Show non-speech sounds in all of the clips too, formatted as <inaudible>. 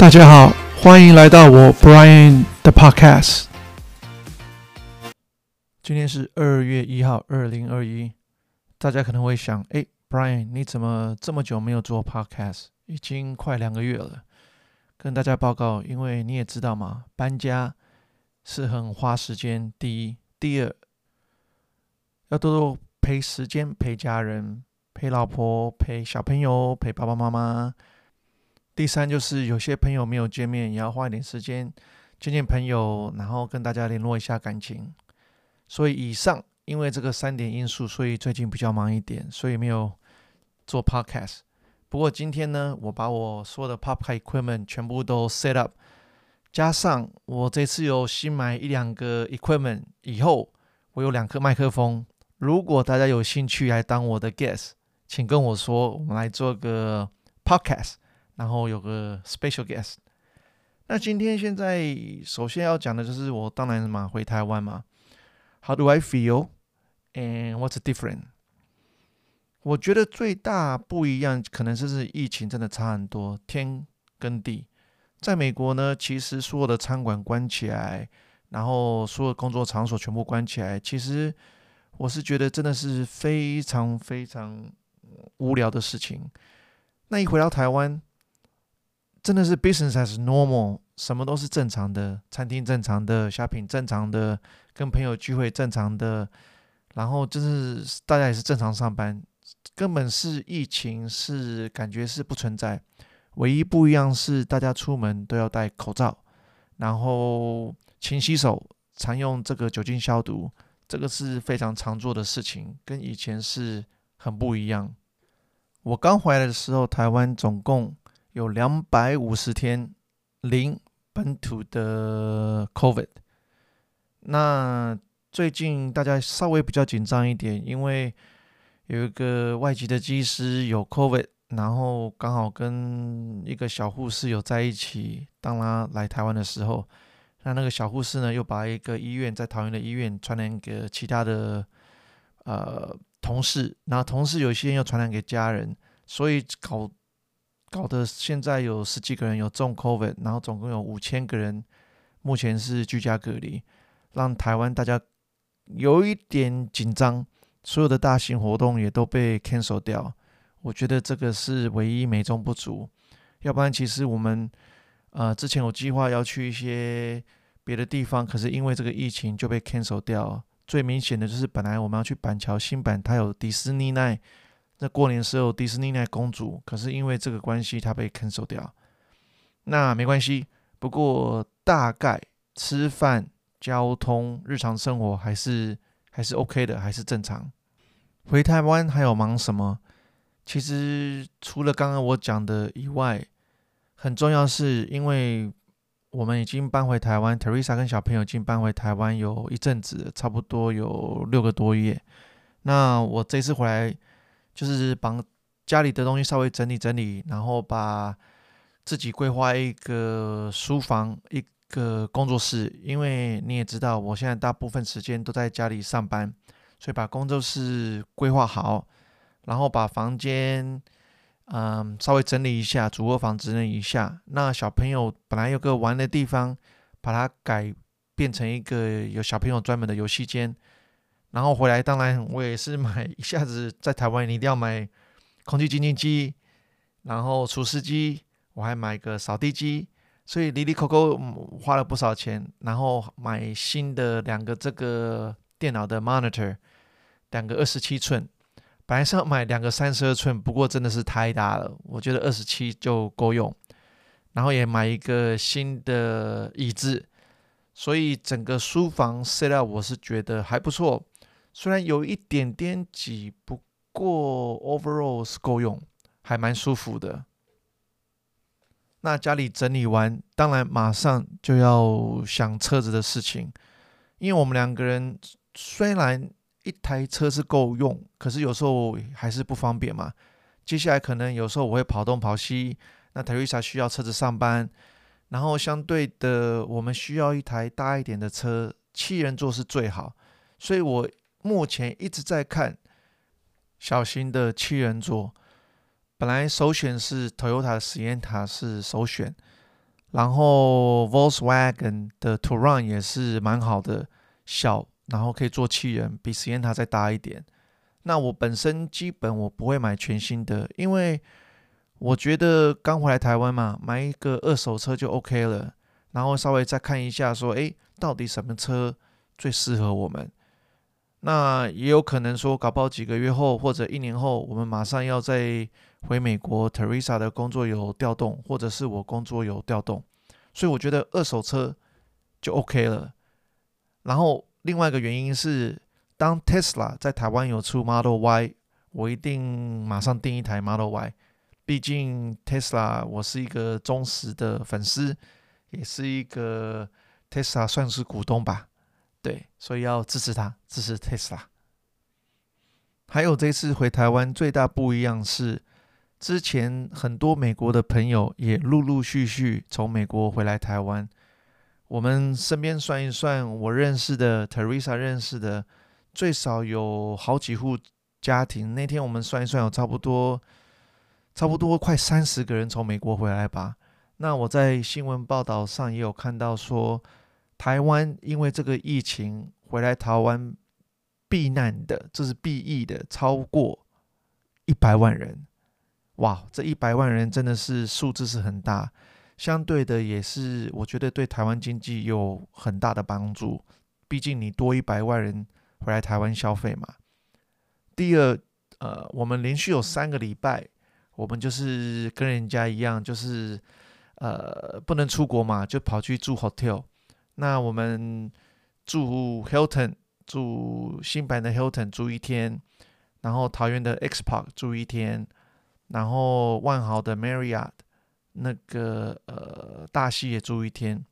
大家好，欢迎来到我 Brian 的 Podcast。今天是二月一号，二零二一。大家可能会想，哎，Brian，你怎么这么久没有做 Podcast？已经快两个月了。跟大家报告，因为你也知道嘛，搬家是很花时间。第一，第二，要多多陪时间，陪家人，陪老婆，陪小朋友，陪爸爸妈妈。第三就是有些朋友没有见面，也要花一点时间见见朋友，然后跟大家联络一下感情。所以以上因为这个三点因素，所以最近比较忙一点，所以没有做 podcast。不过今天呢，我把我所有的 podcast equipment 全部都 set up，加上我这次有新买一两个 equipment，以后我有两颗麦克风。如果大家有兴趣来当我的 guest，请跟我说，我们来做个 podcast。然后有个 special guest。那今天现在首先要讲的就是我当然嘛回台湾嘛。How do I feel? And what's different? 我觉得最大不一样，可能就是疫情真的差很多，天跟地。在美国呢，其实所有的餐馆关起来，然后所有工作场所全部关起来，其实我是觉得真的是非常非常无聊的事情。那一回到台湾，真的是 business as normal，什么都是正常的，餐厅正常的，shopping 正常的，跟朋友聚会正常的，然后就是大家也是正常上班，根本是疫情是感觉是不存在，唯一不一样是大家出门都要戴口罩，然后勤洗手，常用这个酒精消毒，这个是非常常做的事情，跟以前是很不一样。我刚回来的时候，台湾总共。有两百五十天零本土的 COVID，那最近大家稍微比较紧张一点，因为有一个外籍的技师有 COVID，然后刚好跟一个小护士有在一起。当他来台湾的时候，那那个小护士呢又把一个医院在桃园的医院传染给其他的呃同事，然后同事有些人又传染给家人，所以搞。搞得现在有十几个人有中 COVID，然后总共有五千个人目前是居家隔离，让台湾大家有一点紧张，所有的大型活动也都被 cancel 掉。我觉得这个是唯一美中不足，要不然其实我们呃之前有计划要去一些别的地方，可是因为这个疫情就被 cancel 掉。最明显的就是本来我们要去板桥新板，它有迪士尼奈。那过年时候，迪士尼那公主，可是因为这个关系，她被 cancel 掉。那没关系，不过大概吃饭、交通、日常生活还是还是 OK 的，还是正常。回台湾还有忙什么？其实除了刚刚我讲的以外，很重要是因为我们已经搬回台湾，Teresa 跟小朋友已经搬回台湾有一阵子，差不多有六个多月。那我这次回来。就是把家里的东西稍微整理整理，然后把自己规划一个书房、一个工作室。因为你也知道，我现在大部分时间都在家里上班，所以把工作室规划好，然后把房间嗯稍微整理一下，主卧房整理一下。那小朋友本来有个玩的地方，把它改变成一个有小朋友专门的游戏间。然后回来，当然我也是买 <laughs> 一下子，在台湾你一定要买空气清净机，然后除湿机，我还买个扫地机，所以哩哩抠抠花了不少钱。然后买新的两个这个电脑的 monitor，两个二十七寸，本来是要买两个三十二寸，不过真的是太大了，我觉得二十七就够用。然后也买一个新的椅子，所以整个书房 set up 我是觉得还不错。虽然有一点点挤，不过 overall 是够用，还蛮舒服的。那家里整理完，当然马上就要想车子的事情，因为我们两个人虽然一台车是够用，可是有时候还是不方便嘛。接下来可能有时候我会跑东跑西，那 Teresa 需要车子上班，然后相对的，我们需要一台大一点的车，七人座是最好，所以我。目前一直在看小型的七人座，本来首选是 Toyota 的 Sienna 是首选，然后 Volkswagen 的 Touran 也是蛮好的，小，然后可以坐七人，比实验塔再大一点。那我本身基本我不会买全新的，因为我觉得刚回来台湾嘛，买一个二手车就 OK 了。然后稍微再看一下，说，诶，到底什么车最适合我们？那也有可能说，搞不好几个月后或者一年后，我们马上要再回美国，Teresa 的工作有调动，或者是我工作有调动，所以我觉得二手车就 OK 了。然后另外一个原因是，当 Tesla 在台湾有出 Model Y，我一定马上订一台 Model Y。毕竟 Tesla 我是一个忠实的粉丝。也是一个 Tesla 算是股东吧，对，所以要支持他，支持 Tesla。还有这次回台湾最大不一样是，之前很多美国的朋友也陆陆续续从美国回来台湾。我们身边算一算，我认识的 Teresa 认识的，最少有好几户家庭。那天我们算一算，有差不多差不多快三十个人从美国回来吧。那我在新闻报道上也有看到说，台湾因为这个疫情回来台湾避难的，这是避疫的，超过一百万人。哇，这一百万人真的是数字是很大，相对的也是我觉得对台湾经济有很大的帮助。毕竟你多一百万人回来台湾消费嘛。第二，呃，我们连续有三个礼拜，我们就是跟人家一样，就是。呃，不能出国嘛，就跑去住 hotel。那我们住 Hilton，住新版的 Hilton 住一天，然后桃园的 X Park 住一天，然后万豪的 Marriott 那个呃大溪也住一天。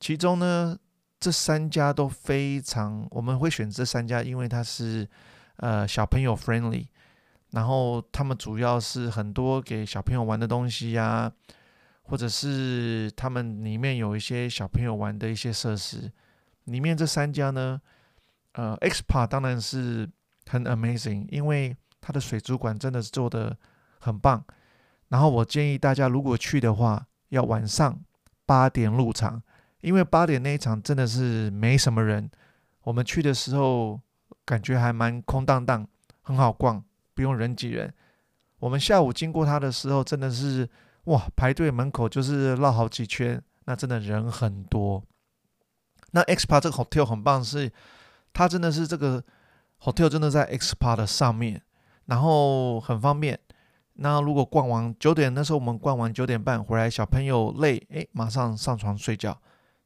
其中呢，这三家都非常，我们会选这三家，因为它是呃小朋友 friendly，然后他们主要是很多给小朋友玩的东西呀、或者是他们里面有一些小朋友玩的一些设施，里面这三家呢，呃，Xpark 当然是很 amazing，因为它的水族馆真的是做得很棒。然后我建议大家如果去的话，要晚上八点入场，因为八点那一场真的是没什么人。我们去的时候感觉还蛮空荡荡，很好逛，不用人挤人。我们下午经过它的时候，真的是。哇，排队门口就是绕好几圈，那真的人很多。那 XPA 这个 hotel 很棒，是它真的是这个 hotel 真的在 XPA 的上面，然后很方便。那如果逛完九点，那时候我们逛完九点半回来，小朋友累，哎，马上上床睡觉。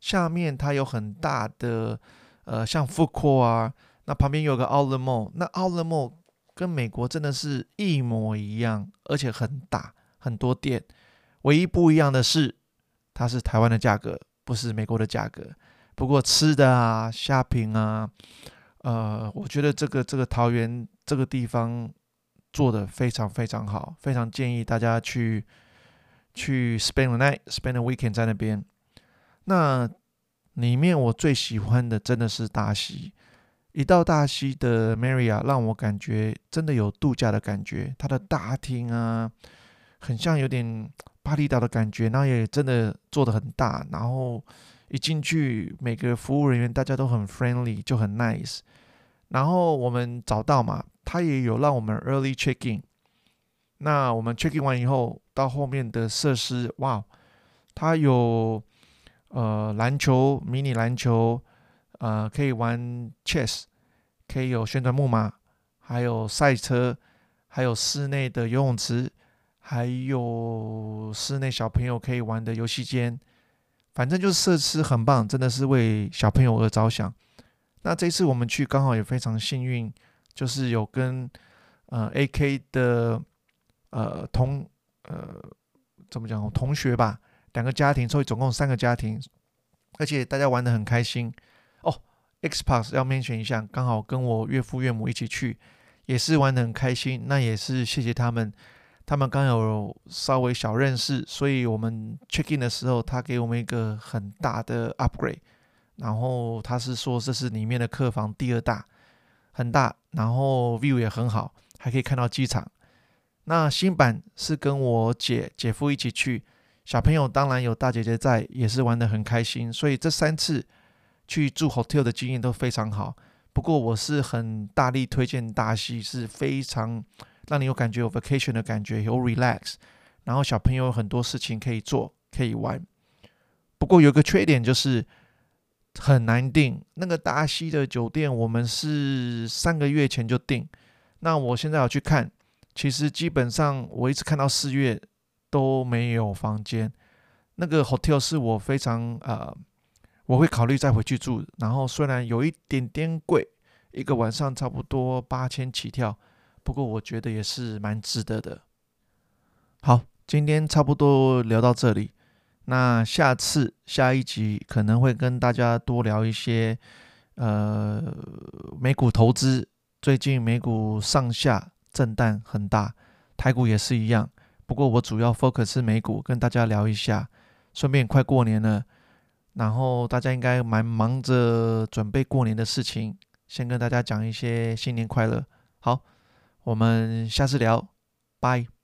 下面它有很大的呃，像 food court 啊，那旁边有个 Outlet Mall，那 Outlet Mall 跟美国真的是一模一样，而且很大，很多店。唯一不一样的是，它是台湾的价格，不是美国的价格。不过吃的啊、shopping 啊，呃，我觉得这个这个桃园这个地方做得非常非常好，非常建议大家去去 spend the night、spend the weekend 在那边。那里面我最喜欢的真的是大溪，一到大溪的 Maria，让我感觉真的有度假的感觉，它的大厅啊，很像有点。巴厘岛的感觉，那也真的做得很大。然后一进去，每个服务人员大家都很 friendly，就很 nice。然后我们找到嘛，他也有让我们 early check in。那我们 check in 完以后，到后面的设施，哇，他有呃篮球、迷你篮球，呃可以玩 chess，可以有旋转木马，还有赛车，还有室内的游泳池。还有室内小朋友可以玩的游戏间，反正就是设施很棒，真的是为小朋友而着想。那这次我们去刚好也非常幸运，就是有跟呃 AK 的呃同呃怎么讲同学吧，两个家庭，所以总共三个家庭，而且大家玩的很开心哦。Xpark 要 mention 一下，刚好跟我岳父岳母一起去，也是玩的很开心。那也是谢谢他们。他们刚有稍微小认识，所以我们 check in 的时候，他给我们一个很大的 upgrade，然后他是说这是里面的客房第二大，很大，然后 view 也很好，还可以看到机场。那新版是跟我姐姐夫一起去，小朋友当然有大姐姐在，也是玩得很开心。所以这三次去住 hotel 的经验都非常好。不过我是很大力推荐大溪，是非常让你有感觉有 vacation 的感觉，有 relax，然后小朋友有很多事情可以做，可以玩。不过有个缺点就是很难订。那个大溪的酒店，我们是三个月前就订。那我现在要去看，其实基本上我一直看到四月都没有房间。那个 hotel 是我非常呃。我会考虑再回去住，然后虽然有一点点贵，一个晚上差不多八千起跳，不过我觉得也是蛮值得的。好，今天差不多聊到这里，那下次下一集可能会跟大家多聊一些，呃，美股投资，最近美股上下震荡很大，台股也是一样，不过我主要 focus 美股，跟大家聊一下，顺便快过年了。然后大家应该蛮忙着准备过年的事情，先跟大家讲一些新年快乐。好，我们下次聊，拜。